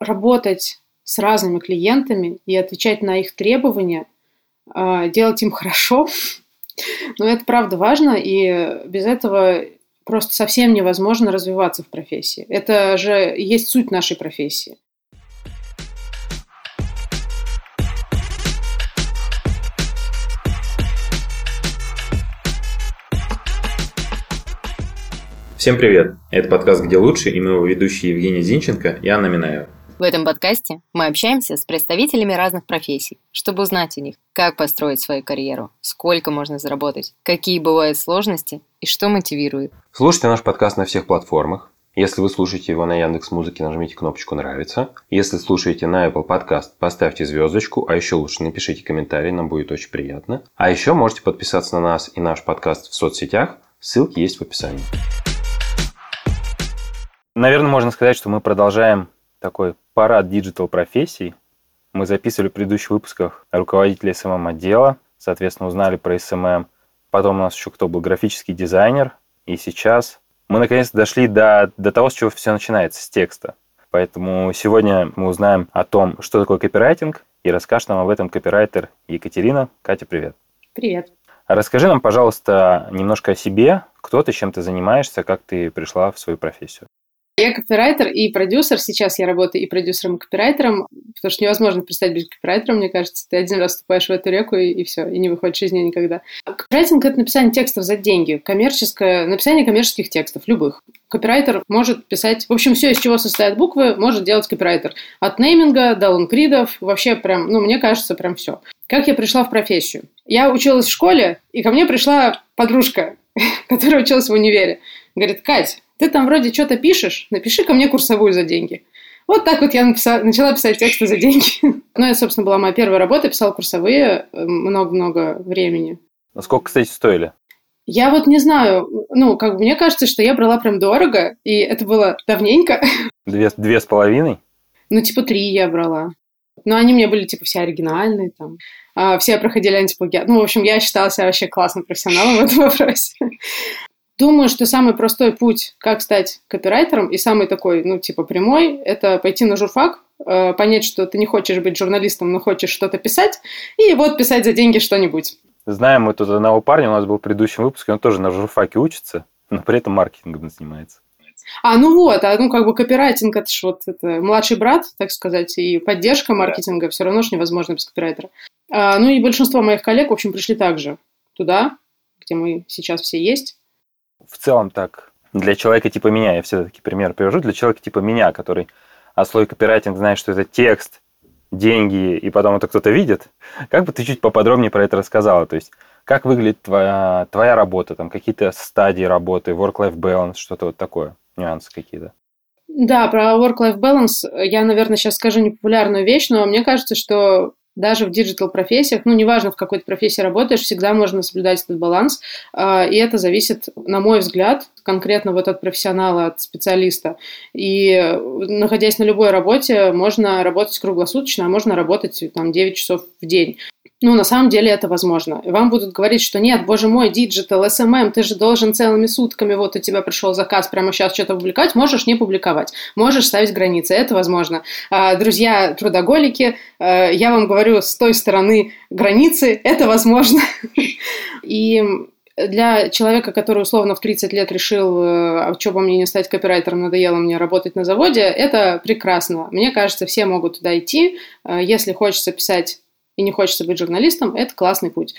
работать с разными клиентами и отвечать на их требования, а, делать им хорошо. Но это правда важно, и без этого просто совсем невозможно развиваться в профессии. Это же есть суть нашей профессии. Всем привет! Это подкаст «Где лучше» и мы его ведущие Евгений Зинченко и Анна Минаева. В этом подкасте мы общаемся с представителями разных профессий, чтобы узнать у них, как построить свою карьеру, сколько можно заработать, какие бывают сложности и что мотивирует. Слушайте наш подкаст на всех платформах. Если вы слушаете его на Яндекс Музыке, нажмите кнопочку «Нравится». Если слушаете на Apple Podcast, поставьте звездочку, а еще лучше напишите комментарий, нам будет очень приятно. А еще можете подписаться на нас и наш подкаст в соцсетях, ссылки есть в описании. Наверное, можно сказать, что мы продолжаем такой парад digital профессий. Мы записывали в предыдущих выпусках руководителя SMM отдела, соответственно, узнали про SMM. Потом у нас еще кто был графический дизайнер. И сейчас мы наконец-то дошли до, до того, с чего все начинается, с текста. Поэтому сегодня мы узнаем о том, что такое копирайтинг, и расскажет нам об этом копирайтер Екатерина. Катя, привет. Привет. Расскажи нам, пожалуйста, немножко о себе, кто ты, чем ты занимаешься, как ты пришла в свою профессию. Я копирайтер и продюсер. Сейчас я работаю и продюсером, и копирайтером, потому что невозможно представить быть копирайтером, мне кажется. Ты один раз вступаешь в эту реку, и, и все, и не выходишь из нее никогда. Копирайтинг — это написание текстов за деньги, коммерческое, написание коммерческих текстов, любых. Копирайтер может писать... В общем, все, из чего состоят буквы, может делать копирайтер. От нейминга до лонгридов, вообще прям, ну, мне кажется, прям все. Как я пришла в профессию? Я училась в школе, и ко мне пришла подружка, которая училась в универе. Говорит, Кать, ты там вроде что-то пишешь, напиши ко мне курсовую за деньги. Вот так вот я написала, начала писать тексты за деньги. ну, это, собственно, была моя первая работа, писала курсовые э, много-много времени. А сколько, кстати, стоили? Я вот не знаю, ну, как бы мне кажется, что я брала прям дорого, и это было давненько. Две, две с половиной? Ну, типа три я брала. Но они мне были, типа, все оригинальные, там. А, все проходили антиплагиат. Ну, в общем, я считала себя вообще классным профессионалом в этом вопросе. Думаю, что самый простой путь, как стать копирайтером, и самый такой, ну, типа, прямой, это пойти на журфак, э, понять, что ты не хочешь быть журналистом, но хочешь что-то писать, и вот писать за деньги что-нибудь. Знаем мы тут одного парня, у нас был в предыдущем выпуске, он тоже на журфаке учится, но при этом маркетингом занимается. А, ну вот, а ну как бы копирайтинг, это же вот это младший брат, так сказать, и поддержка маркетинга, все равно же невозможно без копирайтера. А, ну и большинство моих коллег, в общем, пришли также туда, где мы сейчас все есть в целом так для человека типа меня, я все-таки пример привожу, для человека типа меня, который а слой копирайтинг знает, что это текст, деньги, и потом это кто-то видит, как бы ты чуть поподробнее про это рассказала? То есть, как выглядит твоя, твоя работа, там какие-то стадии работы, work-life balance, что-то вот такое, нюансы какие-то? Да, про work-life balance я, наверное, сейчас скажу непопулярную вещь, но мне кажется, что даже в диджитал-профессиях, ну, неважно, в какой то профессии работаешь, всегда можно соблюдать этот баланс, а, и это зависит, на мой взгляд, конкретно вот от профессионала, от специалиста. И находясь на любой работе, можно работать круглосуточно, а можно работать там 9 часов в день. Ну, на самом деле это возможно. И вам будут говорить, что нет, боже мой, digital, SMM, ты же должен целыми сутками, вот у тебя пришел заказ, прямо сейчас что-то публиковать, можешь не публиковать, можешь ставить границы, это возможно. А, друзья трудоголики, а, я вам говорю с той стороны границы, это возможно. И для человека, который условно в 30 лет решил, э, а что бы мне не стать копирайтером, надоело мне работать на заводе, это прекрасно. Мне кажется, все могут туда идти. Э, если хочется писать и не хочется быть журналистом, это классный путь.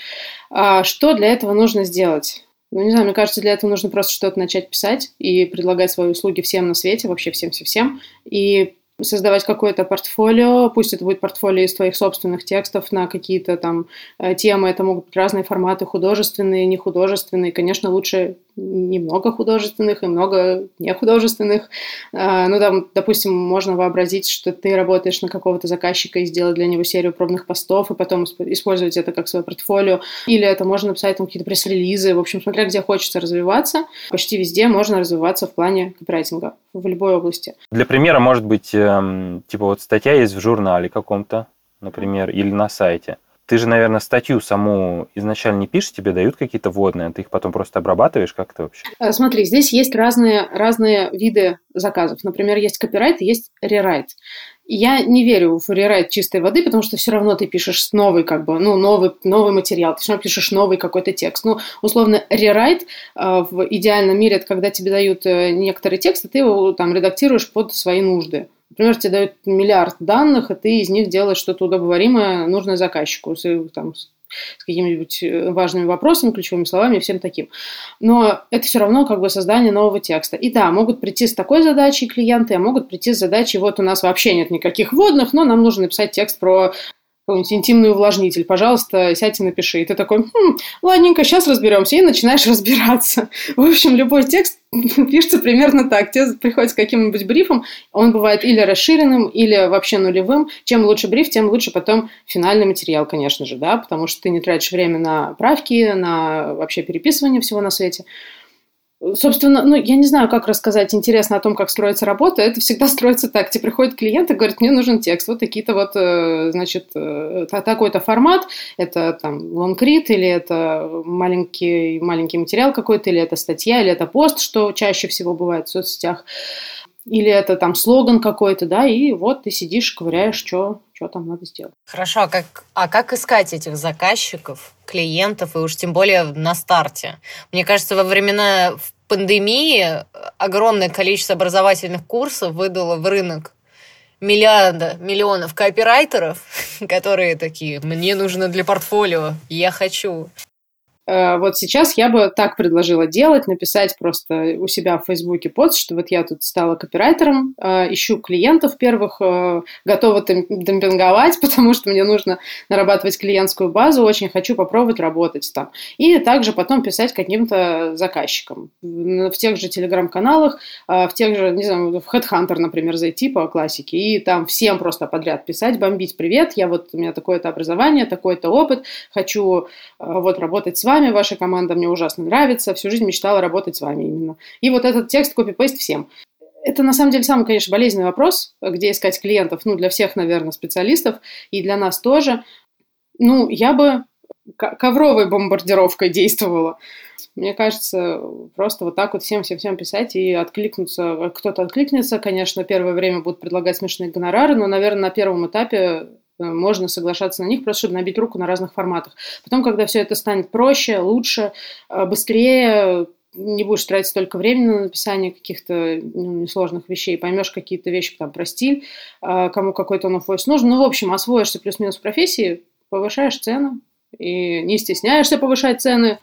А что для этого нужно сделать? Ну, не знаю, мне кажется, для этого нужно просто что-то начать писать и предлагать свои услуги всем на свете, вообще всем-всем-всем. И создавать какое-то портфолио, пусть это будет портфолио из твоих собственных текстов на какие-то там э, темы, это могут быть разные форматы, художественные, нехудожественные. Конечно, лучше немного художественных и много нехудожественных. А, ну, там, допустим, можно вообразить, что ты работаешь на какого-то заказчика и сделать для него серию пробных постов, и потом использовать это как свое портфолио. Или это можно написать там какие-то пресс-релизы. В общем, смотря где хочется развиваться, почти везде можно развиваться в плане копирайтинга в любой области. Для примера, может быть, эм, типа вот статья есть в журнале каком-то, например, или на сайте. Ты же, наверное, статью саму изначально не пишешь, тебе дают какие-то вводные, а ты их потом просто обрабатываешь, как это вообще? Э, смотри, здесь есть разные, разные виды заказов. Например, есть копирайт есть рерайт. Я не верю в рерайт чистой воды, потому что все равно ты пишешь новый, как бы, ну, новый, новый материал, ты все равно пишешь новый какой-то текст. Ну, условно, рерайт э, в идеальном мире, это когда тебе дают э, некоторый текст, и ты его там редактируешь под свои нужды. Например, тебе дают миллиард данных, и ты из них делаешь что-то удобоваримое, нужное заказчику, с, там, с какими-нибудь э, важными вопросами, ключевыми словами и всем таким. Но это все равно как бы создание нового текста. И да, могут прийти с такой задачей клиенты, а могут прийти с задачей, вот у нас вообще нет никаких вводных, но нам нужно написать текст про какой-нибудь интимный увлажнитель, пожалуйста, сядь и напиши. И ты такой, хм, ладненько, сейчас разберемся, и начинаешь разбираться. В общем, любой текст пишется примерно так. Тебе приходит с каким-нибудь брифом, он бывает или расширенным, или вообще нулевым. Чем лучше бриф, тем лучше потом финальный материал, конечно же, да, потому что ты не тратишь время на правки, на вообще переписывание всего на свете. Собственно, ну, я не знаю, как рассказать интересно о том, как строится работа. Это всегда строится так. Тебе приходит клиент и говорит, мне нужен текст. Вот такие-то вот, э, значит, э, такой-то формат. Это там лонгрид, или это маленький, маленький материал какой-то, или это статья, или это пост, что чаще всего бывает в соцсетях. Или это там слоган какой-то, да, и вот ты сидишь, ковыряешь, что, что там надо сделать. Хорошо, а как, а как искать этих заказчиков, клиентов, и уж тем более на старте? Мне кажется, во времена пандемии огромное количество образовательных курсов выдало в рынок миллиарда, миллионов копирайтеров, которые такие, мне нужно для портфолио, я хочу. Э, вот сейчас я бы так предложила делать, написать просто у себя в Фейсбуке пост, что вот я тут стала копирайтером, э, ищу клиентов первых, э, готова демпинговать, потому что мне нужно нарабатывать клиентскую базу, очень хочу попробовать работать там. И также потом писать каким-то заказчикам в тех же телеграм-каналах, в тех же, не знаю, в Headhunter, например, зайти по классике, и там всем просто подряд писать, бомбить, привет, я вот, у меня такое-то образование, такой-то опыт, хочу вот работать с вами, вами, ваша команда мне ужасно нравится, всю жизнь мечтала работать с вами именно. И вот этот текст копипейст всем. Это на самом деле самый, конечно, болезненный вопрос, где искать клиентов, ну, для всех, наверное, специалистов, и для нас тоже. Ну, я бы ковровой бомбардировкой действовала. Мне кажется, просто вот так вот всем-всем-всем писать и откликнуться. Кто-то откликнется, конечно, первое время будут предлагать смешные гонорары, но, наверное, на первом этапе можно соглашаться на них, просто чтобы набить руку на разных форматах. Потом, когда все это станет проще, лучше, э, быстрее, не будешь тратить столько времени на написание каких-то ну, несложных вещей, поймешь какие-то вещи там про стиль, э, кому какой-то он voice нужен. Ну, в общем, освоишься плюс-минус в профессии, повышаешь цену и не стесняешься повышать цены.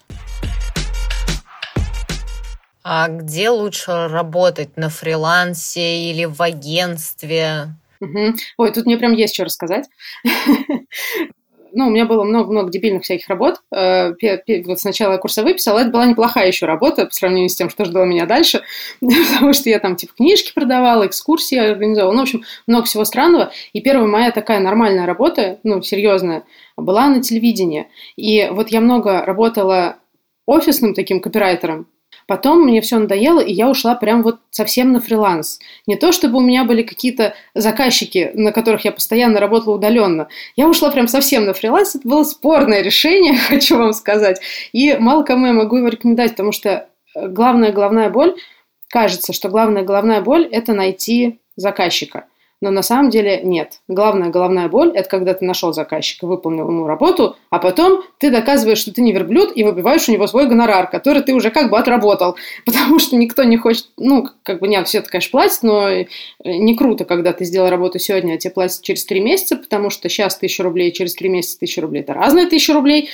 А где лучше работать? На фрилансе или в агентстве? Угу. Ой, тут мне прям есть что рассказать. ну, у меня было много-много дебильных всяких работ. Э, вот сначала я курсовые писала, это была неплохая еще работа по сравнению с тем, что ждало меня дальше, потому что я там типа книжки продавала, экскурсии организовала, ну, в общем, много всего странного. И первая моя такая нормальная работа, ну, серьезная, была на телевидении. И вот я много работала офисным таким копирайтером, Потом мне все надоело, и я ушла прям вот совсем на фриланс. Не то, чтобы у меня были какие-то заказчики, на которых я постоянно работала удаленно. Я ушла прям совсем на фриланс. Это было спорное решение, хочу вам сказать. И мало кому я могу его рекомендовать, потому что э, главная головная боль, кажется, что главная головная боль – это найти заказчика – но на самом деле нет. Главная головная боль – это когда ты нашел заказчика, выполнил ему работу, а потом ты доказываешь, что ты не верблюд, и выбиваешь у него свой гонорар, который ты уже как бы отработал. Потому что никто не хочет, ну, как бы нет, все это, конечно, платит, но э, не круто, когда ты сделал работу сегодня, а тебе платят через три месяца, потому что сейчас тысяча рублей, через три месяца тысяча рублей – это разные тысячи рублей.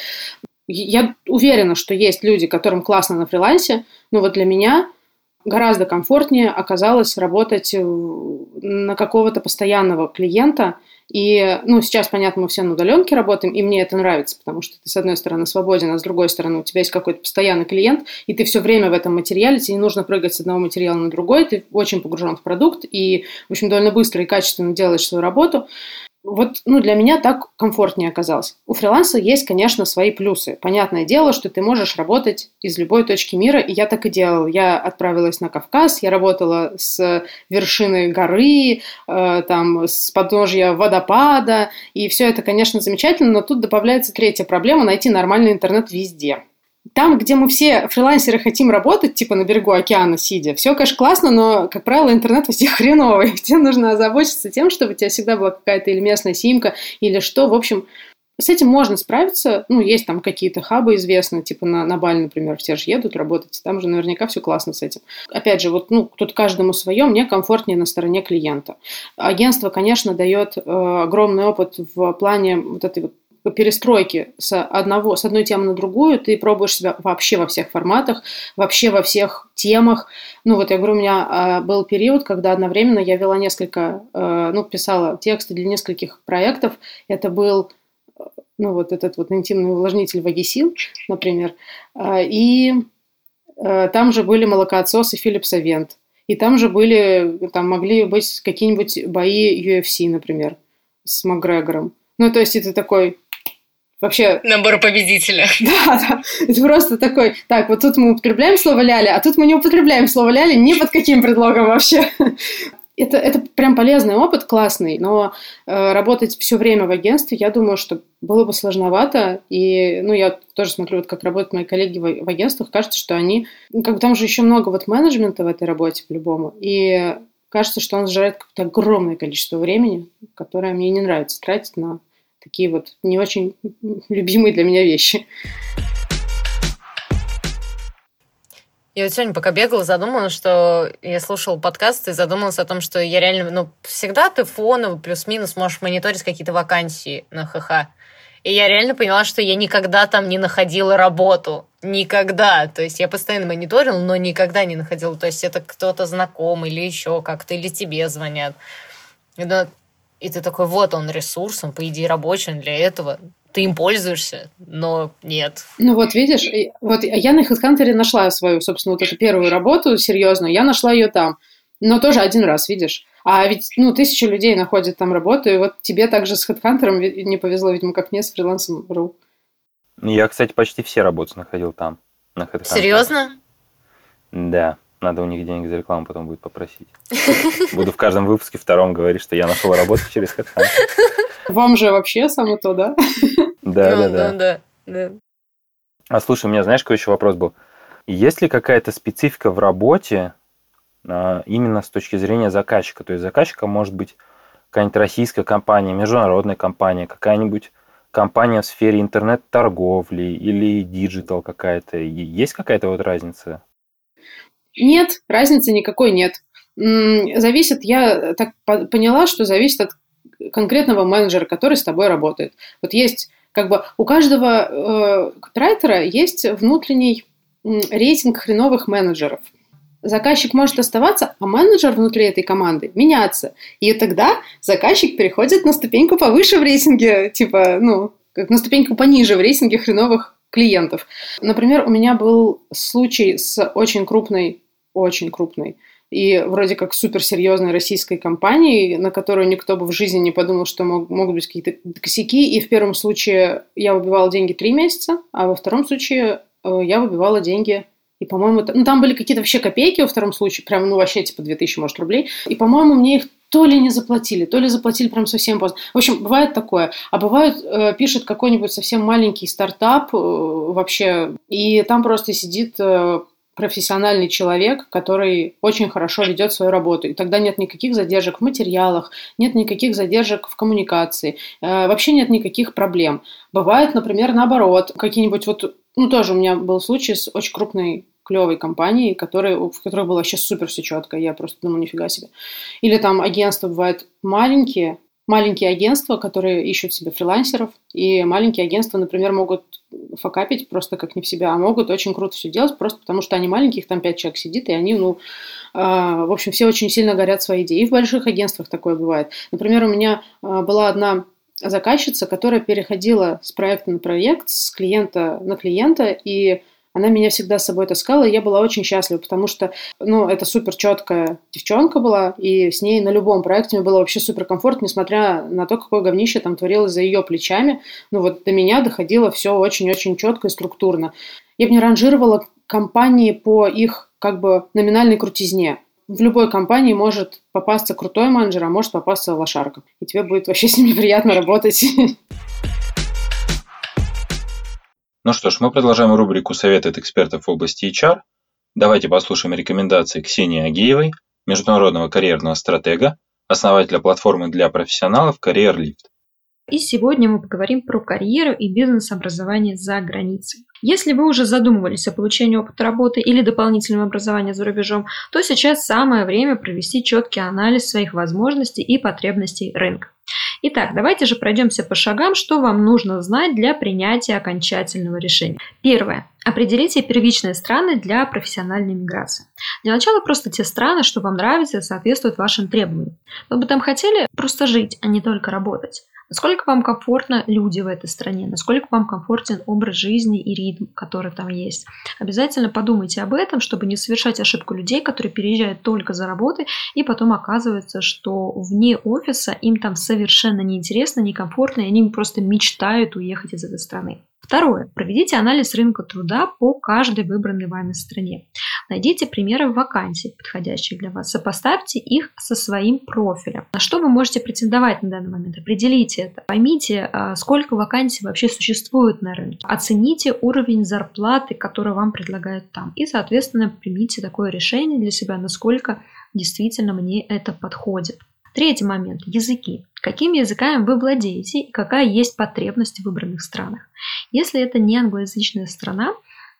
Я уверена, что есть люди, которым классно на фрилансе, но вот для меня – гораздо комфортнее оказалось работать э, на какого-то постоянного клиента. И, ну, сейчас, понятно, мы все на удаленке работаем, и мне это нравится, потому что ты, с одной стороны, свободен, а с другой стороны, у тебя есть какой-то постоянный клиент, и ты все время в этом материале, тебе не нужно прыгать с одного материала на другой, ты очень погружен в продукт, и, в общем, довольно быстро и качественно делаешь свою работу. Вот ну, для меня так комфортнее оказалось. У фриланса есть, конечно, свои плюсы. Понятное дело, что ты можешь работать из любой точки мира, и я так и делала. Я отправилась на Кавказ, я работала с вершины горы, э, там, с подножья водопада, и все это, конечно, замечательно, но тут добавляется третья проблема – найти нормальный интернет везде там, где мы все фрилансеры хотим работать, типа на берегу океана сидя, все, конечно, классно, но, как правило, интернет везде хреновый. Тебе нужно озаботиться тем, чтобы у тебя всегда была какая-то или местная симка, или что. В общем, с этим можно справиться. Ну, есть там какие-то хабы известные, типа на, на Бали, например, все же едут работать, там же наверняка все классно с этим. Опять же, вот, ну, тут каждому свое, мне комфортнее на стороне клиента. Агентство, конечно, дает э, огромный опыт в плане вот этой вот перестройки с, одного, с одной темы на другую, ты пробуешь себя вообще во всех форматах, вообще во всех темах. Ну вот я говорю, у меня э, был период, когда одновременно я вела несколько, э, ну, писала тексты для нескольких проектов. Это был, ну вот этот вот интимный увлажнитель Вагисил, например. Э, и э, там же были молокоотсосы Филипса Вент. И там же были, там могли быть какие-нибудь бои UFC, например, с Макгрегором. Ну, то есть это такой вообще... Набор победителя. Да, да. Это просто такой, так, вот тут мы употребляем слово ляли, а тут мы не употребляем слово ляли ни под каким предлогом вообще. Это, это прям полезный опыт, классный, но э, работать все время в агентстве, я думаю, что было бы сложновато. И, ну, я тоже смотрю, вот как работают мои коллеги в, в агентствах, кажется, что они... Ну, как бы там же еще много вот менеджмента в этой работе по-любому. И кажется, что он сжирает какое-то огромное количество времени, которое мне не нравится тратить на такие вот не очень любимые для меня вещи. Я вот сегодня пока бегала, задумалась, что я слушала подкаст и задумалась о том, что я реально, ну, всегда ты фоново плюс-минус можешь мониторить какие-то вакансии на ХХ. И я реально поняла, что я никогда там не находила работу. Никогда. То есть я постоянно мониторила, но никогда не находила. То есть это кто-то знакомый или еще как-то, или тебе звонят. И ты такой, вот он ресурс, он, по идее, рабочий, для этого. Ты им пользуешься, но нет. Ну вот видишь, вот я на HeadHunter нашла свою, собственно, вот эту первую работу серьезную, я нашла ее там. Но тоже один раз, видишь. А ведь, ну, тысячи людей находят там работу, и вот тебе также с HeadHunter не повезло, видимо, как мне с фрилансом.ру. Я, кстати, почти все работы находил там, на HeadHunter. Серьезно? Да. Надо у них денег за рекламу потом будет попросить. Буду в каждом выпуске втором говорить, что я нашел работу через HeadHunter. Вам же вообще самое то, да? Да, да, да. да, да. А слушай, у меня, знаешь, какой еще вопрос был? Есть ли какая-то специфика в работе а, именно с точки зрения заказчика? То есть заказчиком может быть какая-нибудь российская компания, международная компания, какая-нибудь компания в сфере интернет-торговли или digital какая-то. Есть какая-то вот разница? Нет, разницы никакой нет. Зависит, я так поняла, что зависит от конкретного менеджера, который с тобой работает. Вот есть, как бы, у каждого э, есть внутренний рейтинг хреновых менеджеров. Заказчик может оставаться, а менеджер внутри этой команды меняться. И тогда заказчик переходит на ступеньку повыше в рейтинге, типа, ну, как на ступеньку пониже в рейтинге хреновых клиентов. Например, у меня был случай с очень крупной, очень крупной и вроде как суперсерьезной российской компанией, на которую никто бы в жизни не подумал, что мог, могут быть какие-то косяки. И в первом случае я выбивала деньги три месяца, а во втором случае э, я выбивала деньги и, по-моему, ну, там были какие-то вообще копейки во втором случае, прям, ну, вообще, типа, 2000, может, рублей. И, по-моему, мне их то ли не заплатили, то ли заплатили прям совсем поздно. В общем, бывает такое. А бывает, э, пишет какой-нибудь совсем маленький стартап э, вообще, и там просто сидит э, профессиональный человек, который очень хорошо ведет свою работу. И тогда нет никаких задержек в материалах, нет никаких задержек в коммуникации, э, вообще нет никаких проблем. Бывает, например, наоборот, какие-нибудь вот, ну тоже у меня был случай с очень крупной клевой компании, которые, в которой было вообще супер все четко. Я просто думаю, нифига себе. Или там агентства бывают маленькие, маленькие агентства, которые ищут себе фрилансеров, и маленькие агентства, например, могут факапить просто как не в себя, а могут очень круто все делать, просто потому что они маленькие, их там пять человек сидит, и они, ну, э, в общем, все очень сильно горят своей идеей. И в больших агентствах такое бывает. Например, у меня э, была одна заказчица, которая переходила с проекта на проект, с клиента на клиента, и она меня всегда с собой таскала, и я была очень счастлива, потому что, ну, это супер четкая девчонка была, и с ней на любом проекте мне было вообще супер комфортно, несмотря на то, какое говнище там творилось за ее плечами. Ну, вот до меня доходило все очень-очень четко и структурно. Я бы не ранжировала компании по их как бы номинальной крутизне. В любой компании может попасться крутой менеджер, а может попасться лошарка. И тебе будет вообще с ними приятно работать. Ну что ж, мы продолжаем рубрику «Советы от экспертов в области HR». Давайте послушаем рекомендации Ксении Агеевой, международного карьерного стратега, основателя платформы для профессионалов Lift. И сегодня мы поговорим про карьеру и бизнес-образование за границей. Если вы уже задумывались о получении опыта работы или дополнительного образования за рубежом, то сейчас самое время провести четкий анализ своих возможностей и потребностей рынка. Итак, давайте же пройдемся по шагам, что вам нужно знать для принятия окончательного решения. Первое. Определите первичные страны для профессиональной миграции. Для начала просто те страны, что вам нравятся и соответствуют вашим требованиям. Вы бы там хотели просто жить, а не только работать. Насколько вам комфортно люди в этой стране, насколько вам комфортен образ жизни и ритм, который там есть. Обязательно подумайте об этом, чтобы не совершать ошибку людей, которые переезжают только за работой, и потом оказывается, что вне офиса им там совершенно неинтересно, некомфортно, и они просто мечтают уехать из этой страны. Второе. Проведите анализ рынка труда по каждой выбранной вами стране. Найдите примеры вакансий, подходящих для вас. Сопоставьте их со своим профилем. На что вы можете претендовать на данный момент? Определите это. Поймите, а, сколько вакансий вообще существует на рынке. Оцените уровень зарплаты, который вам предлагают там. И, соответственно, примите такое решение для себя, насколько действительно мне это подходит. Третий момент – языки. Какими языками вы владеете и какая есть потребность в выбранных странах. Если это не англоязычная страна,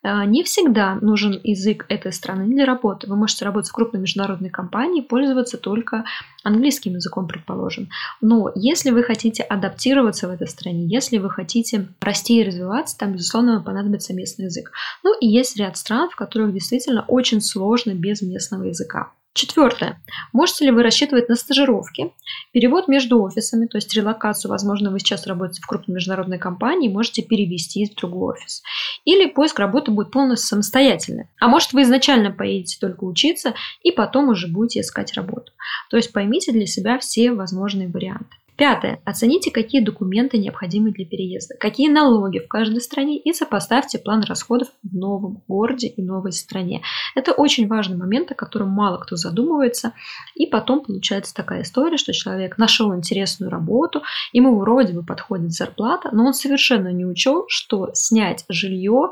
э, не всегда нужен язык этой страны для работы. Вы можете работать в крупной международной компании пользоваться только английским языком, предположим. Но если вы хотите адаптироваться в этой стране, если вы хотите расти и развиваться, там, безусловно, вам понадобится местный язык. Ну и есть ряд стран, в которых действительно очень сложно без местного языка. Четвертое. Можете ли вы рассчитывать на стажировки, перевод между офисами, то есть релокацию, возможно, вы сейчас работаете в крупной международной компании, можете перевести в другой офис. Или поиск работы будет полностью самостоятельный. А может, вы изначально поедете только учиться и потом уже будете искать работу. То есть поймите для себя все возможные варианты. Пятое. Оцените, какие документы необходимы для переезда, какие налоги в каждой стране и сопоставьте план расходов в новом городе и новой стране. Это очень важный момент, о котором мало кто задумывается. И потом получается такая история, что человек нашел интересную работу, ему вроде бы подходит зарплата, но он совершенно не учел, что снять жилье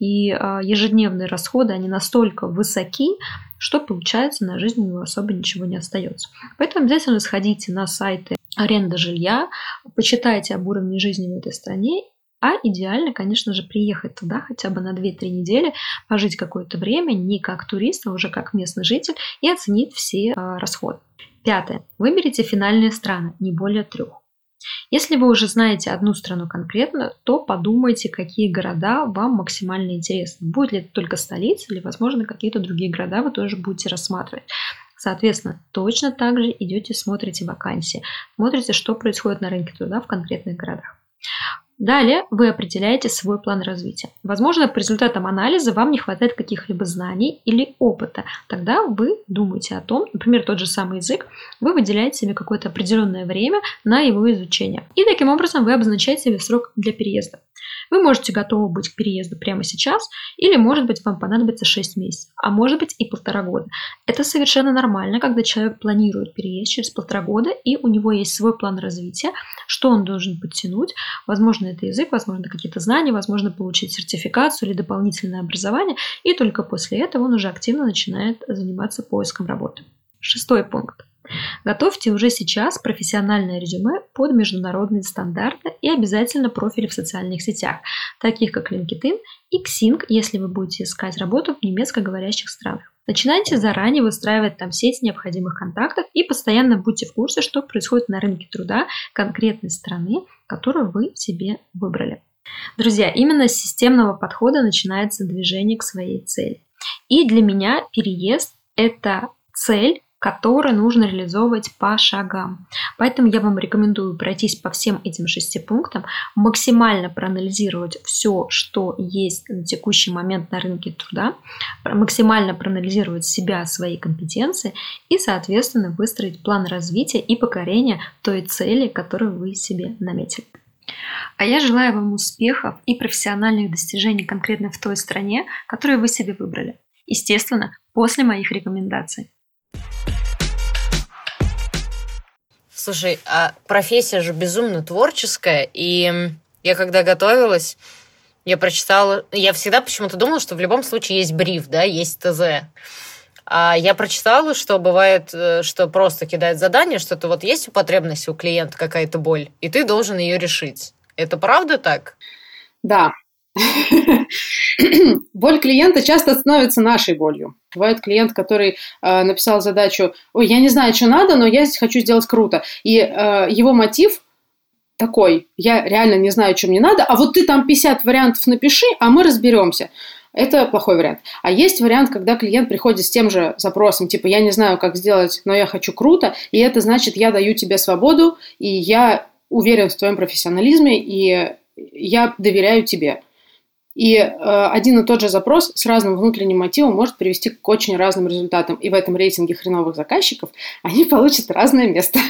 и а, ежедневные расходы, они настолько высоки, что получается на жизнь у него особо ничего не остается. Поэтому обязательно сходите на сайты аренда жилья, почитайте об уровне жизни в этой стране а идеально, конечно же, приехать туда хотя бы на 2-3 недели, пожить какое-то время не как турист, а уже как местный житель и оценить все э, расходы. Пятое. Выберите финальные страны, не более трех. Если вы уже знаете одну страну конкретно, то подумайте, какие города вам максимально интересны. Будет ли это только столица или, возможно, какие-то другие города вы тоже будете рассматривать. Соответственно, точно так же идете, смотрите вакансии, смотрите, что происходит на рынке труда в конкретных городах. Далее вы определяете свой план развития. Возможно, по результатам анализа вам не хватает каких-либо знаний или опыта. Тогда вы думаете о том, например, тот же самый язык, вы выделяете себе какое-то определенное время на его изучение. И таким образом вы обозначаете себе срок для переезда. Вы можете готовы быть к переезду прямо сейчас, или, может быть, вам понадобится 6 месяцев, а может быть и полтора года. Это совершенно нормально, когда человек планирует переезд через полтора года, и у него есть свой план развития, что он должен подтянуть. Возможно, это язык, возможно, какие-то знания, возможно, получить сертификацию или дополнительное образование, и только после этого он уже активно начинает заниматься поиском работы. Шестой пункт. Готовьте уже сейчас профессиональное резюме под международные стандарты и обязательно профили в социальных сетях, таких как LinkedIn и Xing, если вы будете искать работу в немецкоговорящих странах. Начинайте заранее выстраивать там сеть необходимых контактов и постоянно будьте в курсе, что происходит на рынке труда конкретной страны, которую вы себе выбрали. Друзья, именно с системного подхода начинается движение к своей цели. И для меня переезд – это цель, который нужно реализовывать по шагам. Поэтому я вам рекомендую пройтись по всем этим шести пунктам, максимально проанализировать все, что есть на текущий момент на рынке труда, максимально проанализировать себя, свои компетенции и, соответственно, выстроить план развития и покорения той цели, которую вы себе наметили. А я желаю вам успехов и профессиональных достижений конкретно в той стране, которую вы себе выбрали. Естественно, после моих рекомендаций. Слушай, а профессия же безумно творческая, и я когда готовилась, я прочитала, я всегда почему-то думала, что в любом случае есть бриф, да, есть ТЗ. А я прочитала, что бывает, э, что просто кидает задание, что-то вот есть у потребности у клиента какая-то боль, и ты должен ее решить. Это правда так? Да, Боль клиента часто становится нашей болью. Бывает клиент, который э, написал задачу, ой, я не знаю, что надо, но я здесь хочу сделать круто. И э, его мотив такой, я реально не знаю, что мне надо, а вот ты там 50 вариантов напиши, а мы разберемся. Это плохой вариант. А есть вариант, когда клиент приходит с тем же запросом, типа, я не знаю, как сделать, но я хочу круто, и это значит, я даю тебе свободу, и я уверен в твоем профессионализме, и я доверяю тебе. И э, один и тот же запрос с разным внутренним мотивом может привести к очень разным результатам. И в этом рейтинге хреновых заказчиков они получат разное место.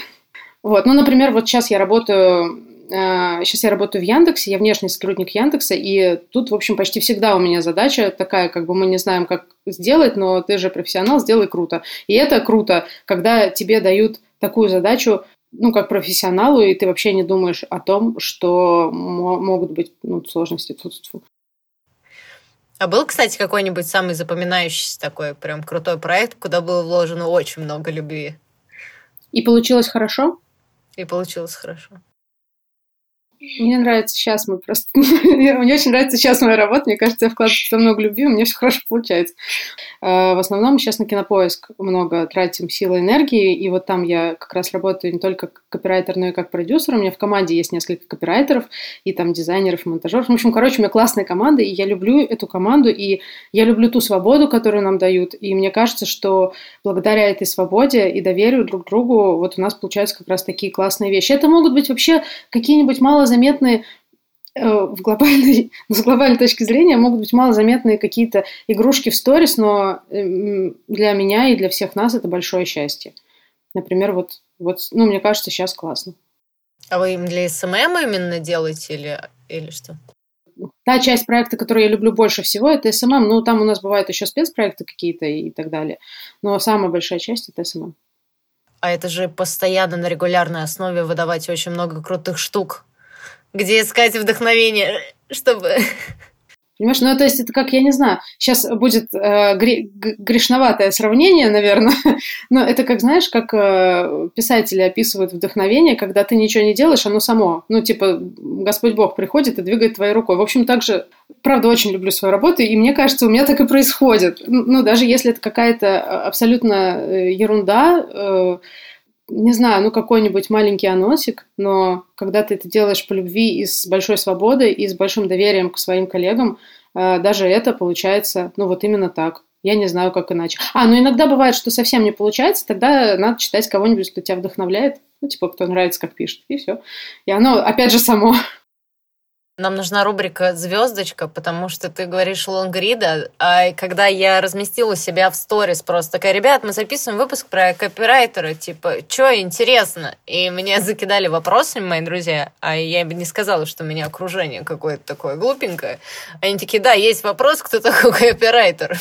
Вот, ну, например, вот сейчас я работаю сейчас я работаю в Яндексе, я внешний сотрудник Яндекса, и тут, в общем, почти всегда у меня задача такая, как бы мы не знаем, как сделать, но ты же профессионал, сделай круто. И это круто, когда тебе дают такую задачу, ну, как профессионалу, и ты вообще не думаешь о том, что могут быть ну, сложности. -фу. А был, кстати, какой-нибудь самый запоминающийся такой прям крутой проект, куда было вложено очень много любви? И получилось хорошо? И получилось хорошо. Мне нравится сейчас мы просто... мне очень нравится сейчас моя работа. Мне кажется, я вкладываю туда много любви, у меня все хорошо получается. А, в основном сейчас на кинопоиск много тратим силы и энергии, и вот там я как раз работаю не только как копирайтер, но и как продюсер. У меня в команде есть несколько копирайтеров, и там дизайнеров, и монтажеров. В общем, короче, у меня классная команда, и я люблю эту команду, и я люблю ту свободу, которую нам дают. И мне кажется, что благодаря этой свободе и доверию друг другу вот у нас получаются как раз такие классные вещи. Это могут быть вообще какие-нибудь мало заметные э, в глобальной, с глобальной точки зрения могут быть малозаметные какие-то игрушки в сторис, но эм, для меня и для всех нас это большое счастье. Например, вот, вот ну, мне кажется, сейчас классно. А вы им для SMM именно делаете или, или что? Та часть проекта, которую я люблю больше всего, это SMM. Ну, там у нас бывают еще спецпроекты какие-то и так далее. Но самая большая часть – это SMM. А это же постоянно на регулярной основе выдавать очень много крутых штук где искать вдохновение, чтобы... Понимаешь, ну то есть это как, я не знаю, сейчас будет э, гре- грешноватое сравнение, наверное, но это как, знаешь, как э, писатели описывают вдохновение, когда ты ничего не делаешь, оно само, ну типа Господь Бог приходит и двигает твоей рукой. В общем, также, правда, очень люблю свою работу, и мне кажется, у меня так и происходит. Ну, даже если это какая-то абсолютно э, ерунда, э, не знаю, ну какой-нибудь маленький анонсик, но когда ты это делаешь по любви и с большой свободой, и с большим доверием к своим коллегам, э, даже это получается, ну вот именно так. Я не знаю, как иначе. А, ну иногда бывает, что совсем не получается, тогда надо читать кого-нибудь, кто тебя вдохновляет, ну типа, кто нравится, как пишет, и все. И оно, опять же, само. Нам нужна рубрика «Звездочка», потому что ты говоришь лонгрида, а когда я разместила себя в сторис просто такая, ребят, мы записываем выпуск про копирайтера, типа, что интересно? И мне закидали вопросами мои друзья, а я бы не сказала, что у меня окружение какое-то такое глупенькое. Они такие, да, есть вопрос, кто такой копирайтер.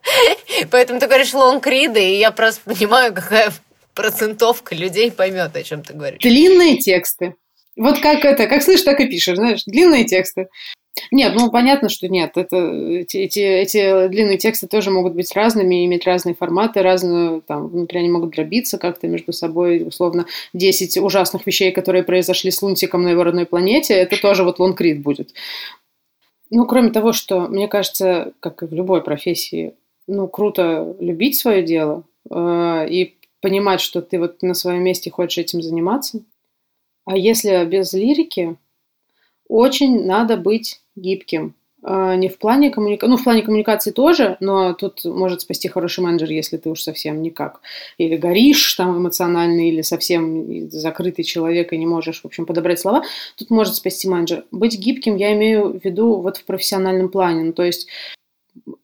Поэтому ты говоришь лонгриды, и я просто понимаю, какая процентовка людей поймет, о чем ты говоришь. Длинные тексты. Вот как это, как слышишь, так и пишешь, знаешь, длинные тексты. Нет, ну понятно, что нет. Это, эти, эти, длинные тексты тоже могут быть разными, иметь разные форматы, разную, там, внутри они могут дробиться как-то между собой, условно, 10 ужасных вещей, которые произошли с Лунтиком на его родной планете, это тоже вот лонгрид будет. Ну, кроме того, что, мне кажется, как и в любой профессии, ну, круто любить свое дело э, и понимать, что ты вот на своем месте хочешь этим заниматься, а если без лирики, очень надо быть гибким. А, не в плане коммуникации, ну, в плане коммуникации тоже, но тут может спасти хороший менеджер, если ты уж совсем никак. Или горишь там эмоционально, или совсем закрытый человек и не можешь, в общем, подобрать слова. Тут может спасти менеджер. Быть гибким я имею в виду вот в профессиональном плане. Ну, то есть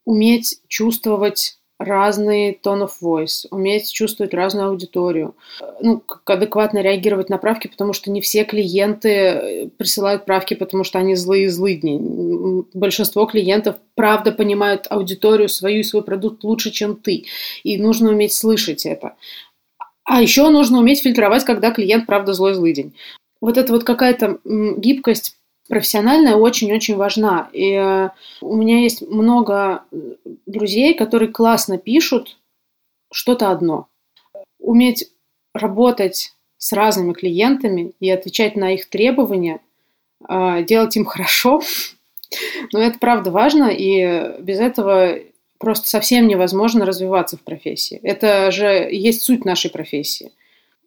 уметь чувствовать разный tone of voice, уметь чувствовать разную аудиторию, ну, как адекватно реагировать на правки, потому что не все клиенты э, присылают правки, потому что они злые злыдни. Большинство клиентов правда понимают аудиторию свою и свой продукт лучше, чем ты. И нужно уметь слышать это. А еще нужно уметь фильтровать, когда клиент правда злой злыдень. Вот это вот какая-то гибкость профессиональная очень-очень важна. И э, у меня есть много друзей, которые классно пишут что-то одно. Уметь работать с разными клиентами и отвечать на их требования, э, делать им хорошо, но это правда важно, и без этого просто совсем невозможно развиваться в профессии. Это же есть суть нашей профессии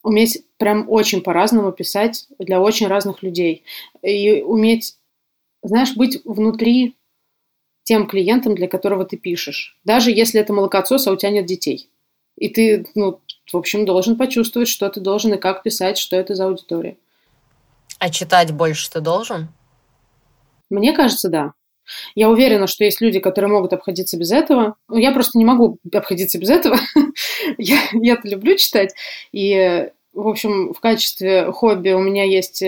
уметь прям очень по-разному писать для очень разных людей. И уметь, знаешь, быть внутри тем клиентом, для которого ты пишешь. Даже если это молокосос, а у тебя нет детей. И ты, ну, в общем, должен почувствовать, что ты должен и как писать, что это за аудитория. А читать больше ты должен? Мне кажется, да. Я уверена, что есть люди, которые могут обходиться без этого. Ну, я просто не могу обходиться без этого. я, я люблю читать. И в общем, в качестве хобби у меня есть э,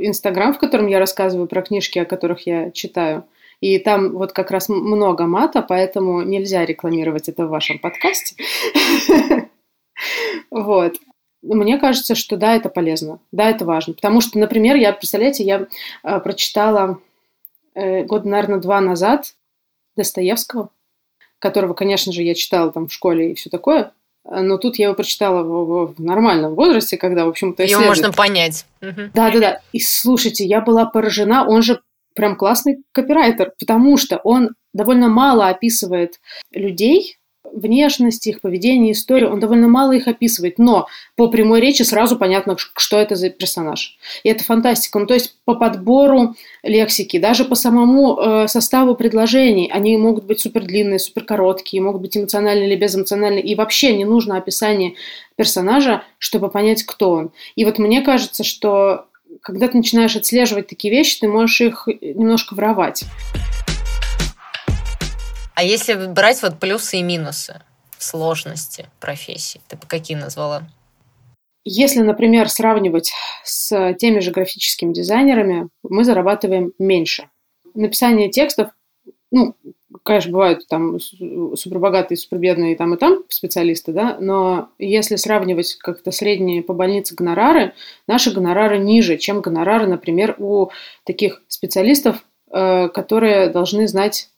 Инстаграм, в котором я рассказываю про книжки, о которых я читаю. И там вот как раз много мата, поэтому нельзя рекламировать это в вашем подкасте. Вот. Мне кажется, что да, это полезно, да, это важно. Потому что, например, я, представляете, я э, прочитала э, год, наверное, два назад Достоевского, которого, конечно же, я читала там в школе и все такое. Но тут я его прочитала в, в нормальном возрасте, когда, в общем-то, Его можно понять. Да-да-да. И слушайте, я была поражена. Он же прям классный копирайтер, потому что он довольно мало описывает людей, внешность, их поведение, историю, он довольно мало их описывает, но по прямой речи сразу понятно, что это за персонаж. И это фантастика. Ну, то есть по подбору лексики, даже по самому э, составу предложений, они могут быть супер длинные, супер короткие, могут быть эмоциональные или безэмоциональные, и вообще не нужно описание персонажа, чтобы понять, кто он. И вот мне кажется, что когда ты начинаешь отслеживать такие вещи, ты можешь их немножко воровать. А если брать вот плюсы и минусы сложности профессии, ты бы какие назвала? Если, например, сравнивать с теми же графическими дизайнерами, мы зарабатываем меньше. Написание текстов, ну, конечно, бывают там супербогатые, супербедные там и там специалисты, да, но если сравнивать как-то средние по больнице гонорары, наши гонорары ниже, чем гонорары, например, у таких специалистов, э, которые должны знать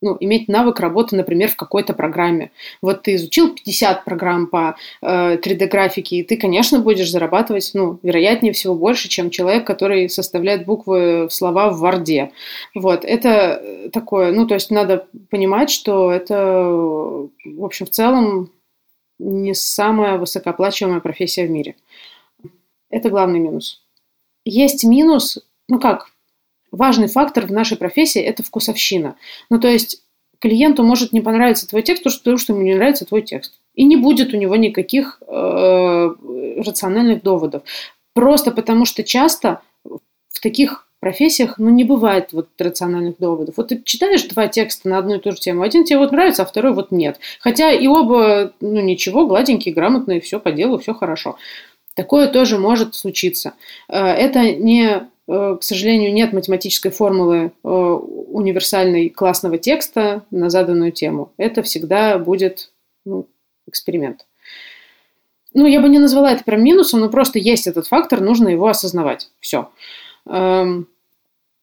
ну, иметь навык работы, например, в какой-то программе. Вот ты изучил 50 программ по э, 3D-графике, и ты, конечно, будешь зарабатывать, ну, вероятнее всего, больше, чем человек, который составляет буквы слова в Варде. Вот, это такое, ну, то есть надо понимать, что это, в общем, в целом не самая высокооплачиваемая профессия в мире. Это главный минус. Есть минус, ну как, важный фактор в нашей профессии – это вкусовщина. Ну, то есть клиенту может не понравиться твой текст, потому что ему не нравится твой текст. И не будет у него никаких э, рациональных доводов. Просто потому что часто в таких профессиях, ну, не бывает вот рациональных доводов. Вот ты читаешь два текста на одну и ту же тему, один тебе вот нравится, а второй вот нет. Хотя и оба, ну, ничего, гладенькие, грамотные, все по делу, все хорошо. Такое тоже может случиться. Э, это не к сожалению, нет математической формулы э, универсальной классного текста на заданную тему. Это всегда будет ну, эксперимент. Ну, я бы не назвала это прям минусом, но просто есть этот фактор, нужно его осознавать. Все. Эм,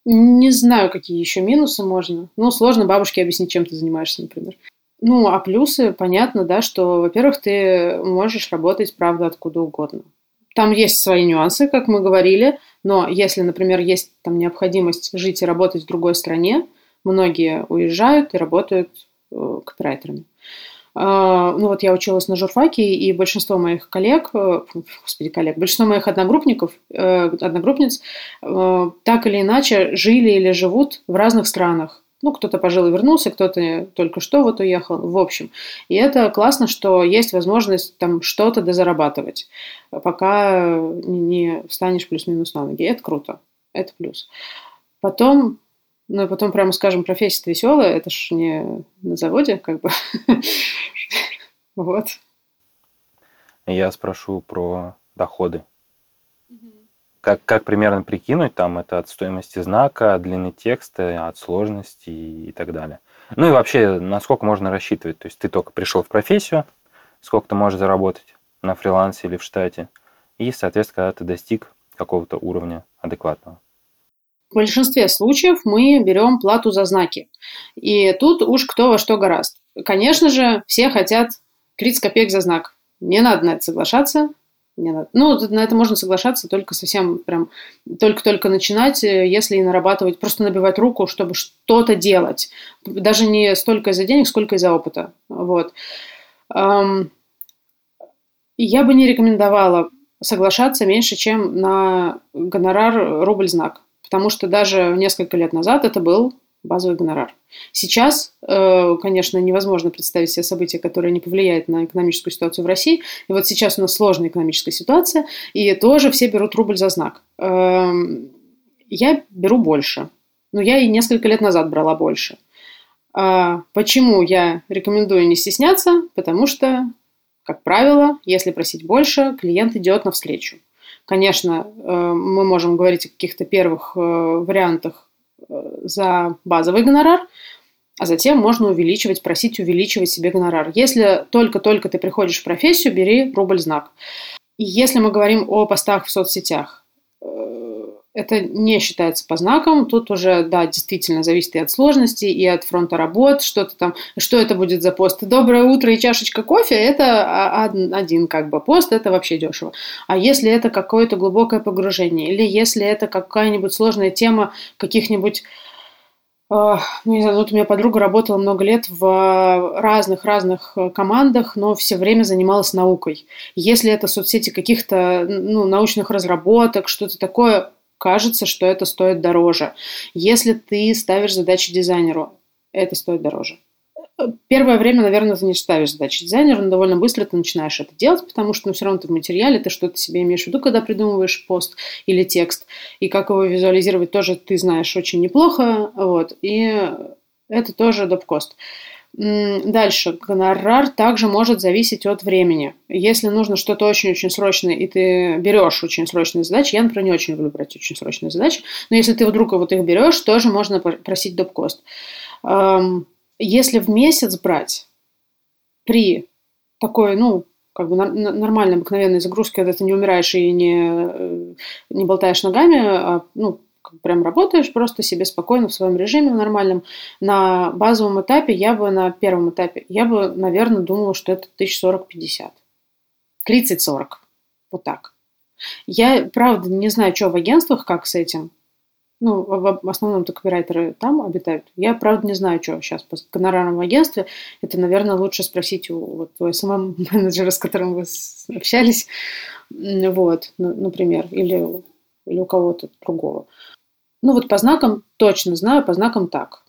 не знаю, какие еще минусы можно. Ну, сложно бабушке объяснить, чем ты занимаешься, например. Ну, а плюсы, понятно, да, что, во-первых, ты можешь работать, правда, откуда угодно. Там есть свои нюансы, как мы говорили, но если, например, есть там необходимость жить и работать в другой стране, многие уезжают и работают э, копирайтерами. А, ну вот я училась на журфаке, и большинство моих коллег, э, господи, коллег, большинство моих одногруппников, э, одногруппниц так или иначе жили или живут в разных странах. Ну, кто-то пожил и вернулся, кто-то только что вот уехал, в общем. И это классно, что есть возможность там что-то дозарабатывать, пока не встанешь плюс-минус на ноги. Это круто, это плюс. Потом ну и потом, прямо скажем, профессия веселая, это ж не на заводе, как бы. Вот. Я спрошу про доходы. Как, как примерно прикинуть, там это от стоимости знака, от длины текста, от сложности и так далее. Ну и вообще, насколько можно рассчитывать? То есть ты только пришел в профессию, сколько ты можешь заработать на фрилансе или в штате, и, соответственно, когда ты достиг какого-то уровня адекватного. В большинстве случаев мы берем плату за знаки. И тут уж кто во что гораст. Конечно же, все хотят 30 копеек за знак. Не надо на это соглашаться. Не надо. Ну, на это можно соглашаться только совсем прям, только-только начинать, э, если и нарабатывать, просто набивать руку, чтобы что-то делать. Даже не столько из-за денег, сколько из-за опыта. Вот. Я бы не рекомендовала соглашаться меньше, чем на гонорар рубль-знак потому что даже несколько лет назад это был базовый гонорар. Сейчас, э, конечно, невозможно представить себе события, которые не повлияют на экономическую ситуацию в России. И вот сейчас у нас сложная экономическая ситуация, и тоже все берут рубль за знак. Эм, я беру больше. Но я и несколько лет назад брала больше. А почему я рекомендую не стесняться? Потому что, как правило, если просить больше, клиент идет навстречу. Конечно, э, мы можем говорить о каких-то первых э, вариантах за базовый гонорар, а затем можно увеличивать, просить увеличивать себе гонорар. Если только-только ты приходишь в профессию, бери рубль-знак. И если мы говорим о постах в соцсетях, это не считается по знакам. Тут уже, да, действительно зависит и от сложности, и от фронта работ, что-то там, что это будет за пост. Доброе утро и чашечка кофе – это один как бы пост, это вообще дешево. А если это какое-то глубокое погружение, или если это какая-нибудь сложная тема каких-нибудь ну, не знаю, вот у меня подруга работала много лет в разных-разных командах, но все время занималась наукой. Если это соцсети каких-то ну, научных разработок, что-то такое, кажется, что это стоит дороже. Если ты ставишь задачи дизайнеру, это стоит дороже. Первое время, наверное, ты не ставишь задачи дизайнеру, но довольно быстро ты начинаешь это делать, потому что ну, все равно ты в материале, ты что-то себе имеешь в виду, когда придумываешь пост или текст. И как его визуализировать тоже ты знаешь очень неплохо. Вот. И это тоже доп-кост. Дальше. Гонорар также может зависеть от времени. Если нужно что-то очень-очень срочное, и ты берешь очень срочные задачи, я, например, не очень люблю брать очень срочные задачи, но если ты вдруг вот их берешь, тоже можно просить доп-кост. Если в месяц брать при такой, ну, как бы нормальной, обыкновенной загрузке, когда ты не умираешь и не, э, не болтаешь ногами, а, ну, прям работаешь просто себе спокойно в своем режиме в нормальном. На базовом этапе я бы, на первом этапе, я бы, наверное, думала, что это 1040-50. 30-40. Вот так. Я, правда, не знаю, что в агентствах, как с этим. Ну, в основном-то копирайтеры там обитают. Я, правда, не знаю, что сейчас по гонорарам в агентстве. Это, наверное, лучше спросить у вот, у SMM-менеджера, с которым вы общались. Вот, например. Или, или у кого-то другого. Ну вот по знакам точно знаю, по знакам так.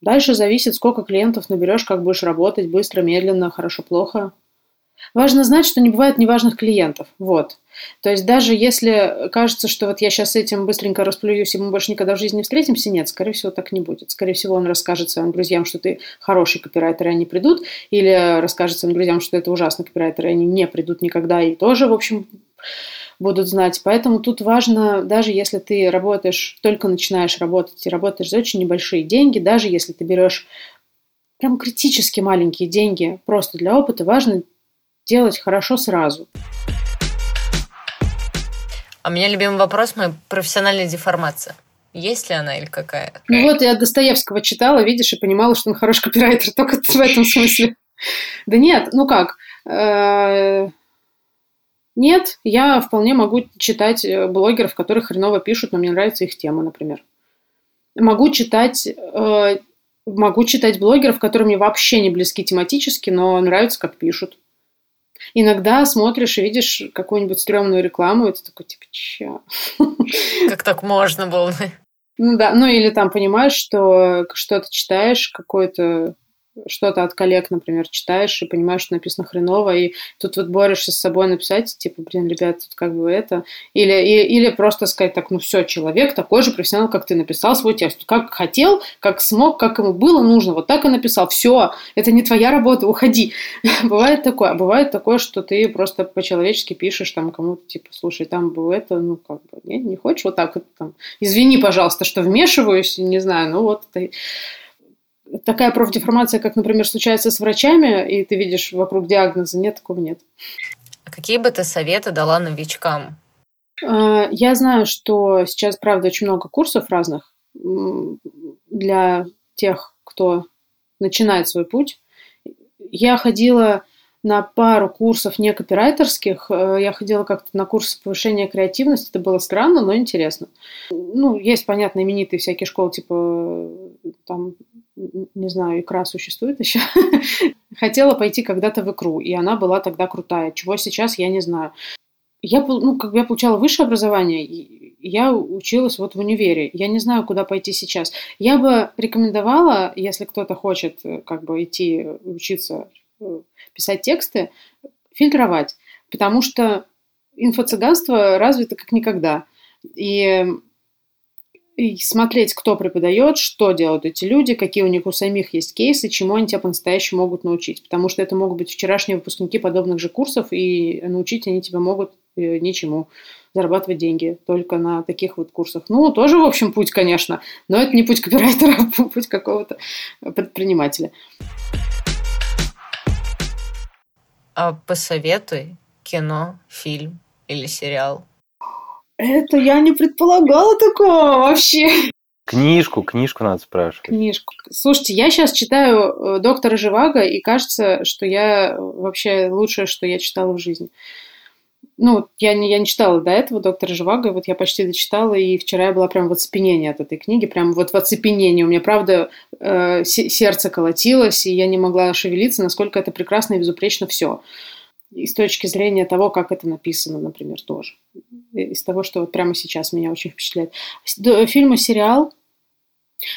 Дальше зависит, сколько клиентов наберешь, как будешь работать, быстро, медленно, хорошо, плохо. Важно знать, что не бывает неважных клиентов. Вот. То есть даже если кажется, что вот я сейчас с этим быстренько расплююсь, и мы больше никогда в жизни не встретимся, нет, скорее всего, так не будет. Скорее всего, он расскажет своим друзьям, что ты хороший копирайтер, и они придут, или расскажет своим друзьям, что это ужасный копирайтер, и они не придут никогда, и тоже, в общем, будут знать. Поэтому тут важно, даже если ты работаешь, только начинаешь работать и работаешь за очень небольшие деньги, даже если ты берешь прям критически маленькие деньги просто для опыта, важно делать хорошо сразу. А у меня любимый вопрос – моя профессиональная деформация. Есть ли она или какая? Ну вот, я Достоевского читала, видишь, и понимала, что он хороший копирайтер только в этом смысле. Да нет, ну как, э, нет, я вполне могу читать э, блогеров, которые хреново пишут, но мне нравится их тема, например. Могу читать э, Могу читать блогеров, которые мне вообще не близки тематически, но нравится, как пишут. Иногда смотришь и видишь какую-нибудь стрёмную рекламу, и ты такой, типа, чё? Как так можно было? Ну да, ну или там понимаешь, что что-то читаешь, какой-то что-то от коллег, например, читаешь и понимаешь, что написано хреново, и тут вот борешься с собой написать, типа, блин, ребят, тут как бы это, или, или, или просто сказать так, ну все, человек такой же профессионал, как ты написал свой текст, как хотел, как смог, как ему было нужно, вот так и написал, все, это не твоя работа, уходи. бывает такое, а бывает такое, что ты просто по-человечески пишешь там кому-то, типа, слушай, там было это, ну как бы, не, не хочешь вот так вот там, извини, пожалуйста, что вмешиваюсь, не знаю, ну вот ты такая профдеформация, как, например, случается с врачами, и ты видишь вокруг диагноза, нет, такого нет. А какие бы ты советы дала новичкам? А, я знаю, что сейчас, правда, очень много курсов разных для тех, кто начинает свой путь. Я ходила на пару курсов не копирайтерских. Э, я ходила как-то на курсы повышения креативности. Это было странно, но интересно. Ну, есть, понятно, именитые всякие школы, типа там не знаю, икра существует еще. Хотела пойти когда-то в икру, и она была тогда крутая. Чего сейчас, я не знаю. Я, ну, как бы я получала высшее образование, я училась вот в универе. Я не знаю, куда пойти сейчас. Я бы рекомендовала, если кто-то хочет э, как бы идти учиться э, писать тексты, фильтровать. Потому что инфо-цыганство развито как никогда. И и смотреть, кто преподает, что делают эти люди, какие у них у самих есть кейсы, чему они тебя по-настоящему могут научить. Потому что это могут быть вчерашние выпускники подобных же курсов, и научить они тебя могут э, ничему зарабатывать деньги только на таких вот курсах. Ну, тоже, в общем, путь, конечно, но это не путь копирайтера, а путь какого-то предпринимателя. А посоветуй кино, фильм или сериал, это я не предполагала такого вообще. Книжку, книжку надо спрашивать. Книжку. Слушайте, я сейчас читаю э, «Доктора Живаго», и кажется, что я вообще лучшее, что я читала в жизни. Ну, я не, я не читала до этого «Доктора Живаго», и вот я почти дочитала, и вчера я была прям в оцепенении от этой книги, прям вот в оцепенении. У меня, правда, э, сердце колотилось, и я не могла шевелиться, насколько это прекрасно и безупречно все. И с точки зрения того, как это написано, например, тоже из того, что вот прямо сейчас меня очень впечатляет. Фильм и сериал.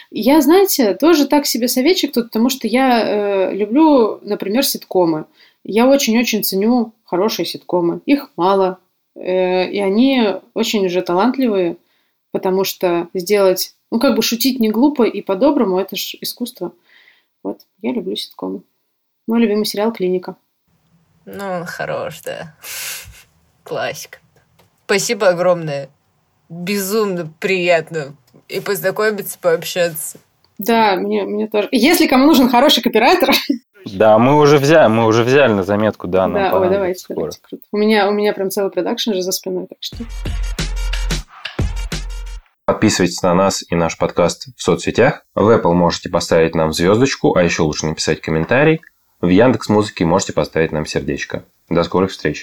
Я, знаете, тоже так себе советчик тут, потому что я э, люблю, например, ситкомы. Я очень-очень ценю хорошие ситкомы. Их мало, э, и они очень уже талантливые, потому что сделать, ну, как бы шутить не глупо и по-доброму, это же искусство. Вот, я люблю ситкомы. Мой любимый сериал «Клиника». Ну, он хорош, да. Классика. Спасибо огромное. Безумно приятно и познакомиться, пообщаться. Да, мне, мне тоже. Если кому нужен хороший копирайтер. Да, мы уже взяли, мы уже взяли на заметку, да. Да, ой, давайте, скоро. давайте, круто. У меня, у меня прям целый продакшн же за спиной, так что... Подписывайтесь на нас и наш подкаст в соцсетях. В Apple можете поставить нам звездочку, а еще лучше написать комментарий. В Яндекс Музыке можете поставить нам сердечко. До скорых встреч!